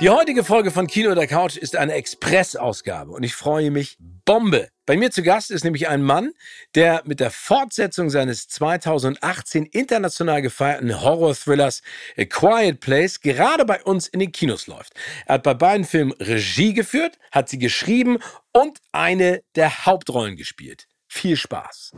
Die heutige Folge von Kino oder Couch ist eine Express-Ausgabe und ich freue mich Bombe. Bei mir zu Gast ist nämlich ein Mann, der mit der Fortsetzung seines 2018 international gefeierten Horror-Thrillers A Quiet Place gerade bei uns in den Kinos läuft. Er hat bei beiden Filmen Regie geführt, hat sie geschrieben und eine der Hauptrollen gespielt. Viel Spaß.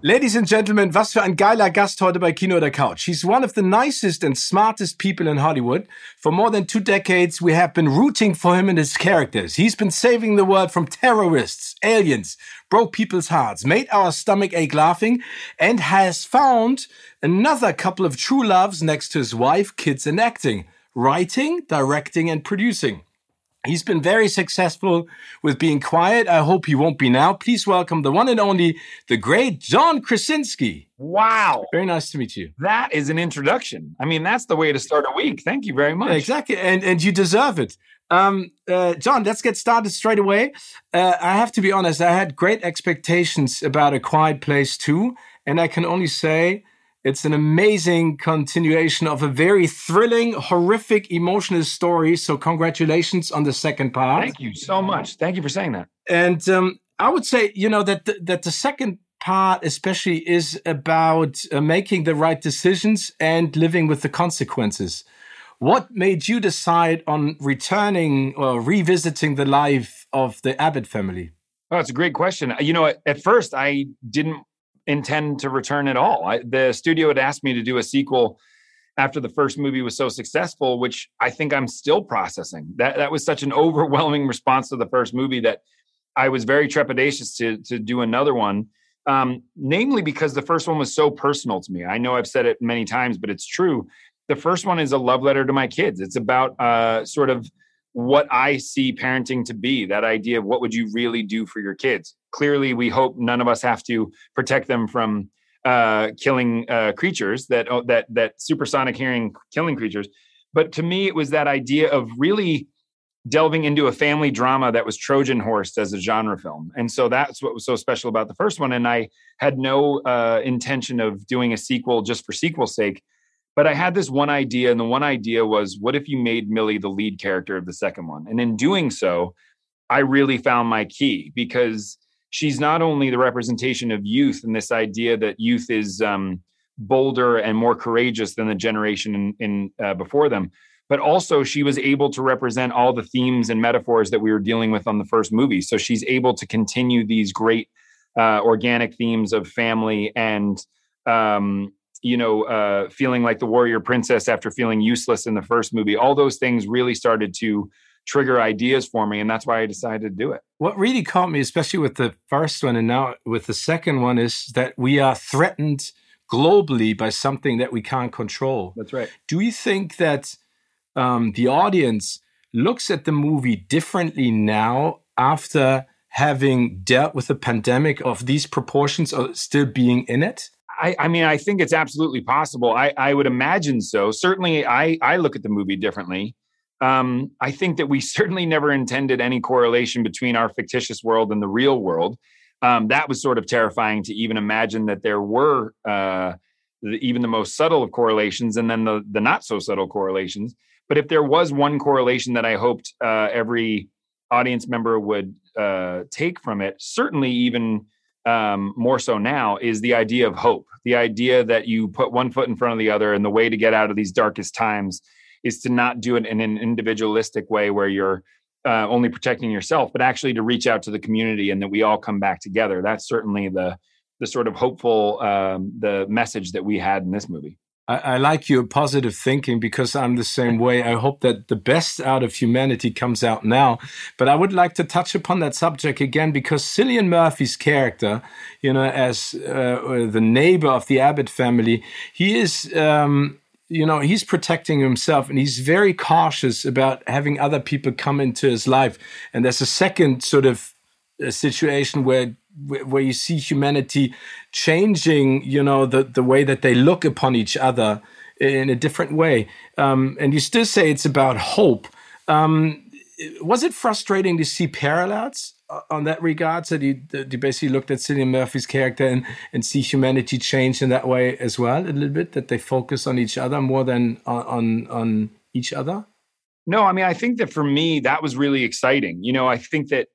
Ladies and gentlemen, was für ein geiler Gast heute bei Kino oder Couch. He's one of the nicest and smartest people in Hollywood. For more than two decades, we have been rooting for him and his characters. He's been saving the world from terrorists, aliens, broke people's hearts, made our stomach ache laughing, and has found another couple of true loves next to his wife, kids, and acting. Writing, directing, and producing. He's been very successful with being quiet. I hope he won't be now. Please welcome the one and only, the great John Krasinski. Wow. Very nice to meet you. That is an introduction. I mean, that's the way to start a week. Thank you very much. Exactly. And, and you deserve it. Um, uh, John, let's get started straight away. Uh, I have to be honest, I had great expectations about A Quiet Place too. And I can only say it's an amazing continuation of a very thrilling, horrific, emotional story. So, congratulations on the second part. Thank you so much. Thank you for saying that. And um, I would say, you know, that the, that the second part, especially, is about uh, making the right decisions and living with the consequences. What made you decide on returning or revisiting the life of the Abbott family? Oh, it's a great question. You know, at, at first I didn't intend to return at all. I, the studio had asked me to do a sequel after the first movie was so successful, which I think I'm still processing. That that was such an overwhelming response to the first movie that I was very trepidatious to to do another one. Um, namely because the first one was so personal to me. I know I've said it many times, but it's true. The first one is a love letter to my kids. It's about uh, sort of what I see parenting to be that idea of what would you really do for your kids. Clearly, we hope none of us have to protect them from uh, killing uh, creatures that oh, that that supersonic hearing killing creatures. But to me, it was that idea of really delving into a family drama that was Trojan horsed as a genre film, and so that's what was so special about the first one. And I had no uh, intention of doing a sequel just for sequel's sake. But I had this one idea, and the one idea was what if you made Millie the lead character of the second one? And in doing so, I really found my key because she's not only the representation of youth and this idea that youth is um, bolder and more courageous than the generation in, in uh, before them, but also she was able to represent all the themes and metaphors that we were dealing with on the first movie. So she's able to continue these great uh, organic themes of family and um, you know, uh, feeling like the warrior princess after feeling useless in the first movie. All those things really started to trigger ideas for me, and that's why I decided to do it. What really caught me, especially with the first one and now with the second one, is that we are threatened globally by something that we can't control. That's right. Do you think that um, the audience looks at the movie differently now after having dealt with a pandemic of these proportions or still being in it? I, I, mean, I think it's absolutely possible. I, I would imagine so. Certainly, I, I look at the movie differently. Um, I think that we certainly never intended any correlation between our fictitious world and the real world. Um, that was sort of terrifying to even imagine that there were uh, the, even the most subtle of correlations and then the, the not so subtle correlations. But if there was one correlation that I hoped uh, every audience member would uh, take from it, certainly even um, more so now is the idea of hope the idea that you put one foot in front of the other and the way to get out of these darkest times is to not do it in an individualistic way where you're uh, only protecting yourself but actually to reach out to the community and that we all come back together that's certainly the the sort of hopeful um, the message that we had in this movie I, I, like your positive thinking because I'm the same way. I hope that the best out of humanity comes out now. But I would like to touch upon that subject again because Cillian Murphy's character, you know, as uh, the neighbor of the Abbott family, he is. Um, you know he's protecting himself and he's very cautious about having other people come into his life and there's a second sort of uh, situation where where you see humanity changing, you know, the, the way that they look upon each other in a different way. Um, and you still say it's about hope. Um, was it frustrating to see parallels Uh, on that regard? So you, you basically looked at Cillian Murphy's character and, and see humanity change in that way as well, a little bit, that they focus on each other more than on, on, on each other? No, I mean, I think that for me, that was really exciting. You know, I think that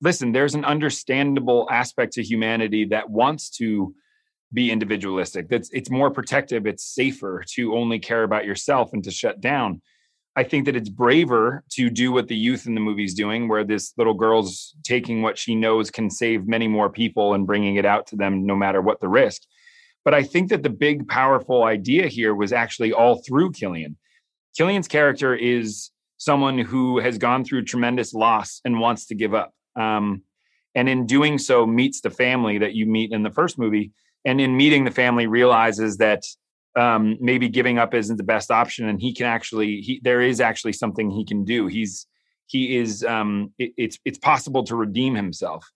listen, there's an understandable aspect to humanity that wants to be individualistic. That's it's more protective, it's safer to only care about yourself and to shut down. I think that it's braver to do what the youth in the movie's doing, where this little girl's taking what she knows can save many more people and bringing it out to them no matter what the risk. But I think that the big, powerful idea here was actually all through Cillian. Cillian's character is someone who has gone through tremendous loss and wants to give up um, and in doing so meets the family that you meet in the first movie and in meeting the family realizes that um, maybe giving up isn't the best option and he can actually he, there is actually something he can do. He's he is um, it, it's it's possible to redeem himself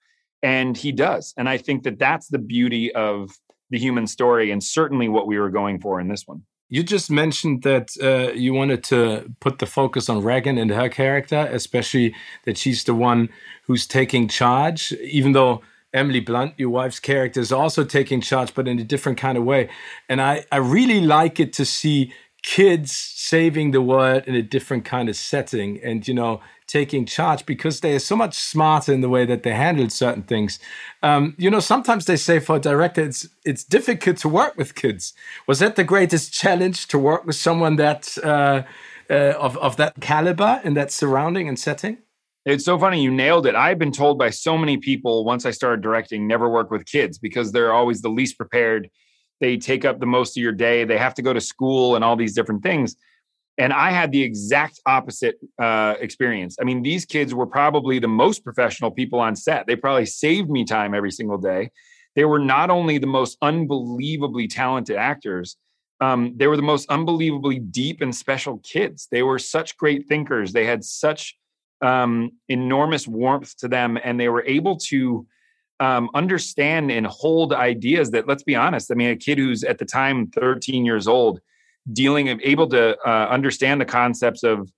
and he does. And i think that that's the beauty of the human story and certainly what we were going for in this one. You just mentioned that uh, you wanted to put the focus on Regan and her character, especially that she's the one who's taking charge, even though Emily Blunt, your wife's character, is also taking charge, but in a different kind of way. And I, I really like it to see kids saving the world in a different kind of setting. And, you know, taking charge because they are so much smarter in the way that they handle certain things. Um, you know, sometimes they say for a director, it's it's difficult to work with kids. Was that the greatest challenge to work with someone that uh, uh, of of that caliber in that surrounding and setting? It's so funny you nailed it. I've been told by so many people once I started directing, never work with kids because they're always the least prepared. They take up the most of your day. They have to go to school and all these different things and I had the exact opposite uh, experience. I mean, these kids were probably the most professional people on set. They probably saved me time every single day. They were not only the most unbelievably talented actors, um, they were the most unbelievably deep and special kids. They were such great thinkers. They had such um, enormous warmth to them, and they were able to um, understand and hold ideas that, let's be honest, I mean, a kid who's at the time 13 years old dealing able to uh, understand the concepts of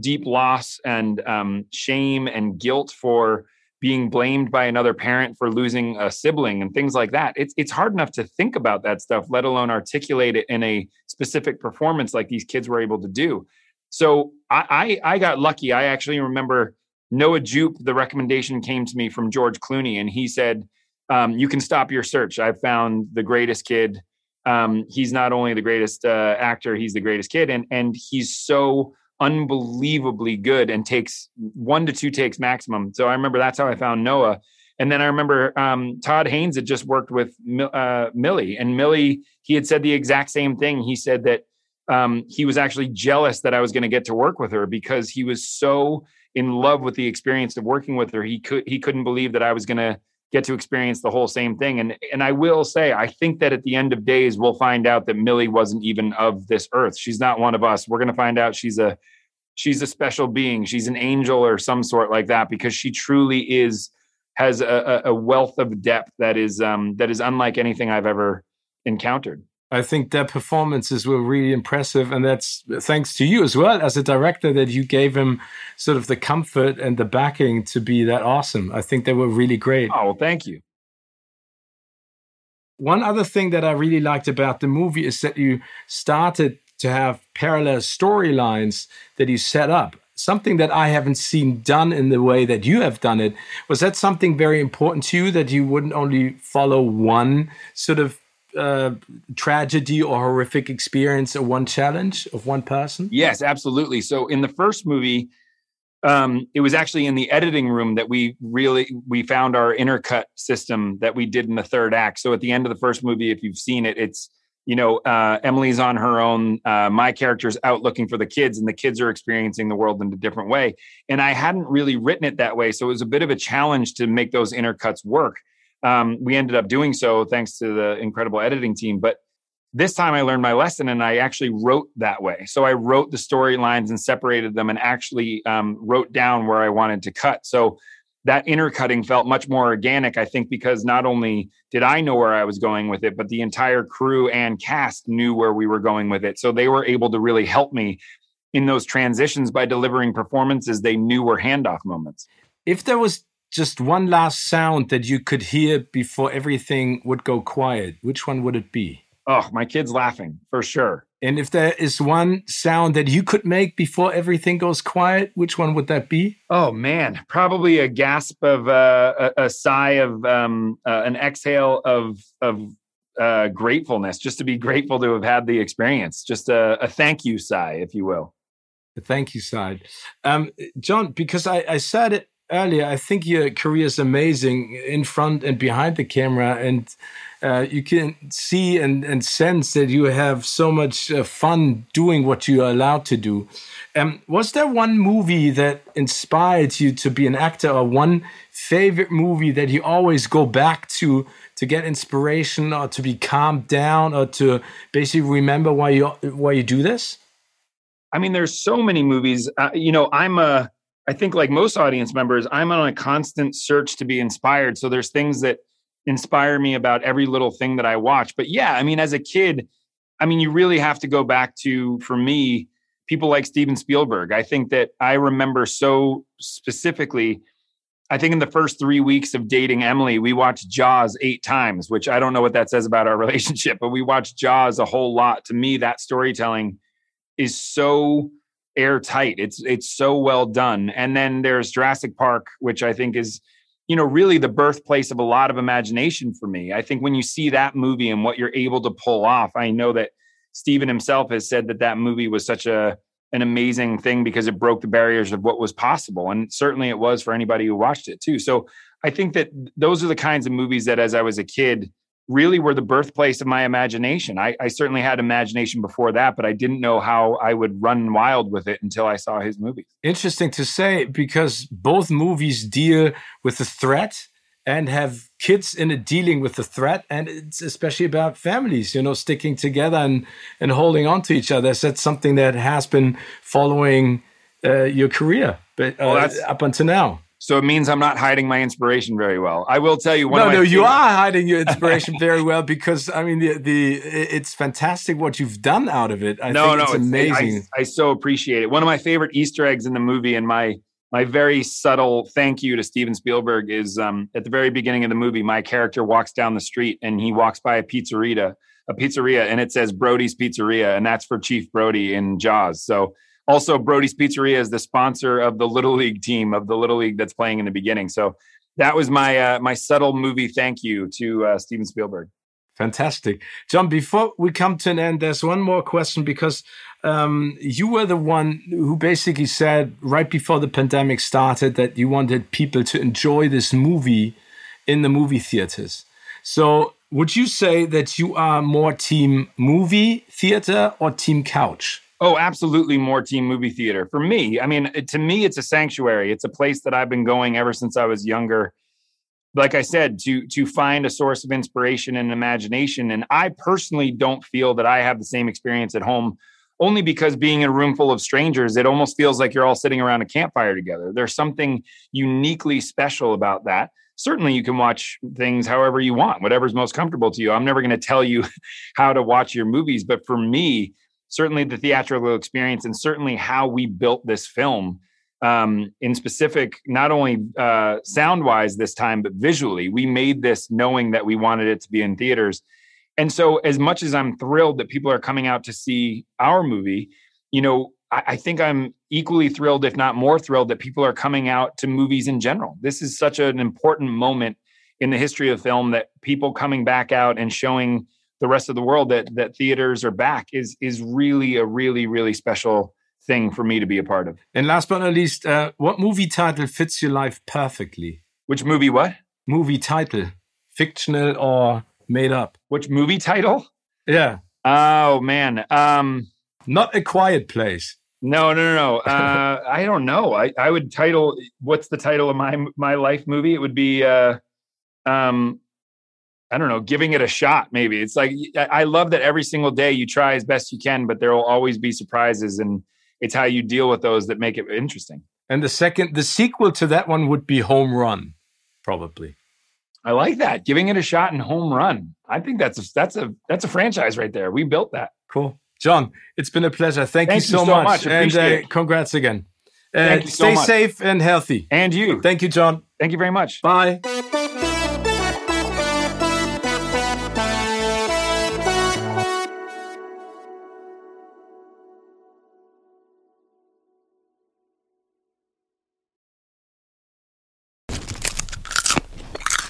deep loss and um, shame and guilt for being blamed by another parent for losing a sibling and things like that. It's it's hard enough to think about that stuff, let alone articulate it in a specific performance like these kids were able to do. So I I, I got lucky. I actually remember Noah Jupe. The recommendation came to me from George Clooney, and he said, um, "You can stop your search. I've found the greatest kid." um, he's not only the greatest uh, actor, he's the greatest kid, and and he's so unbelievably good and takes one to two takes maximum. So I remember that's how I found Noah. And then I remember um, Todd Haynes had just worked with uh, Millie, and Millie he had said the exact same thing. He said that um, he was actually jealous that I was going to get to work with her because he was so in love with the experience of working with her. He could he couldn't believe that I was going to get to experience the whole same thing. And and I will say, I think that at the end of days, we'll find out that Millie wasn't even of this earth. She's not one of us. We're going to find out she's a she's a special being. She's an angel or some sort like that because she truly is has a, a wealth of depth that is um, that is unlike anything I've ever encountered. I think their performances were really impressive, and that's thanks to you as well as a director that you gave him sort of the comfort and the backing to be that awesome. I think they were really great. Oh, well, thank you. One other thing that I really liked about the movie is that you started to have parallel storylines that you set up something that I haven't seen done in the way that you have done it. Was that something very important to you that you wouldn't only follow one sort of uh, tragedy or horrific experience of one challenge of one person? Yes, absolutely. So in the first movie, um, it was actually in the editing room that we really we found our intercut system that we did in the third act. So at the end of the first movie, if you've seen it, it's you know, uh, Emily's on her own. Uh, my character's out looking for the kids, and the kids are experiencing the world in a different way. And I hadn't really written it that way, so it was a bit of a challenge to make those intercuts work. Um, we ended up doing so thanks to the incredible editing team. But this time I learned my lesson and I actually wrote that way. So I wrote the storylines and separated them and actually um, wrote down where I wanted to cut. So that intercutting felt much more organic, I think, because not only did I know where I was going with it, but the entire crew and cast knew where we were going with it. So they were able to really help me in those transitions by delivering performances they knew were handoff moments. If there was just one last sound that you could hear before everything would go quiet, which one would it be? Oh, my kids laughing for sure. And if there is one sound that you could make before everything goes quiet, which one would that be? Oh man, probably a gasp of uh, a, a, sigh of um, uh, an exhale of of uh, gratefulness, just to be grateful to have had the experience. Just a, a thank you sigh, if you will. The thank you sigh, um, John. Because I, I said it earlier, I think your career is amazing in front and behind the camera, and uh, you can see and, and sense that you have so much uh, fun doing what you are allowed to do. Um, was there one movie that inspired you to be an actor, or one favorite movie that you always go back to to get inspiration, or to be calmed down, or to basically remember why you why you do this? I mean, there's so many movies. Uh, you know, I'm a I think like most audience members, I'm on a constant search to be inspired. So there's things that inspire me about every little thing that I watch. But yeah, I mean, as a kid, I mean, you really have to go back to, for me, people like Steven Spielberg. I think that I remember so specifically. I think in the first three weeks of dating Emily, we watched Jaws eight times, which I don't know what that says about our relationship, but we watched Jaws a whole lot. To me, that storytelling is so airtight. It's it's so well done. And then there's Jurassic Park, which I think is you know really the birthplace of a lot of imagination for me i think when you see that movie and what you're able to pull off i know that steven himself has said that that movie was such a an amazing thing because it broke the barriers of what was possible and certainly it was for anybody who watched it too so i think that those are the kinds of movies that as i was a kid really were the birthplace of my imagination. I, I, certainly had imagination before that, but I didn't know how I would run wild with it until I saw his movies. Interesting to say because both movies deal with the threat and have kids in it dealing with the threat and it's especially about families you know sticking together and and holding on to each other so that's something that has been following uh, your career but uh, well, up until now so it means I'm not hiding my inspiration very well. I will tell you one. No, no, you are hiding your inspiration very well because I mean the the it's fantastic what you've done out of it. I no, think no, it's amazing. I, I so appreciate it. One of my favorite Easter eggs in the movie, and my my very subtle thank you to Steven Spielberg is um, at the very beginning of the movie. My character walks down the street and he walks by a pizzeria, a pizzeria, and it says Brody's Pizzeria, and that's for Chief Brody in Jaws. So also, Brody's Pizzeria is the sponsor of the Little League team of the Little League that's playing in the beginning. So that was my uh, my subtle movie thank you to uh, Steven Spielberg. Fantastic, John. Before we come to an end, there's one more question because um, you were the one who basically said right before the pandemic started that you wanted people to enjoy this movie in the movie theaters. So, would you say that you are more team movie theater or team couch? Oh, absolutely more team movie theater. For me, I mean, to me, it's a sanctuary. It's a place that I've been going ever since I was younger. Like I said, to to find a source of inspiration and imagination. And I personally don't feel that I have the same experience at home, only because being in a room full of strangers, it almost feels like you're all sitting around a campfire together. There's something uniquely special about that certainly you can watch things however you want whatever's most comfortable to you i'm never going to tell you how to watch your movies but for me certainly the theatrical experience and certainly how we built this film um, in specific, not only uh, sound wise this time, but visually. We made this knowing that we wanted it to be in theaters. And so, as much as I'm thrilled that people are coming out to see our movie, you know, I, I think I'm equally thrilled, if not more thrilled, that people are coming out to movies in general. This is such an important moment in the history of film that people coming back out and showing the rest of the world that that theaters are back is is really a really really special thing for me to be a part of. And last but not least, uh, what movie title fits your life perfectly? Which movie? What movie title? Fictional or made up? Which movie title? Yeah. Oh man. Um, Not a quiet place. no, no, no, no. Uh, I don't know. I, I would title. What's the title of my my life movie? It would be. Uh, um, I don't know. Giving it a shot. Maybe it's like I love that every single day you try as best you can, but there will always be surprises, and it's how you deal with those that make it interesting. And the second, the sequel to that one would be Home Run, probably. I like that. Giving it a shot and home run. I think that's a that's a that's a franchise right there. We built that. Cool. John, it's been a pleasure. Thank, Thank you you so, so much. much. And uh, congrats again. Uh, Thank you so stay much. safe and healthy. And you. Thank you, John. Thank you very much. Bye.